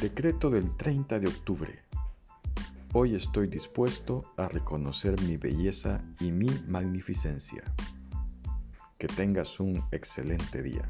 Decreto del 30 de octubre. Hoy estoy dispuesto a reconocer mi belleza y mi magnificencia. Que tengas un excelente día.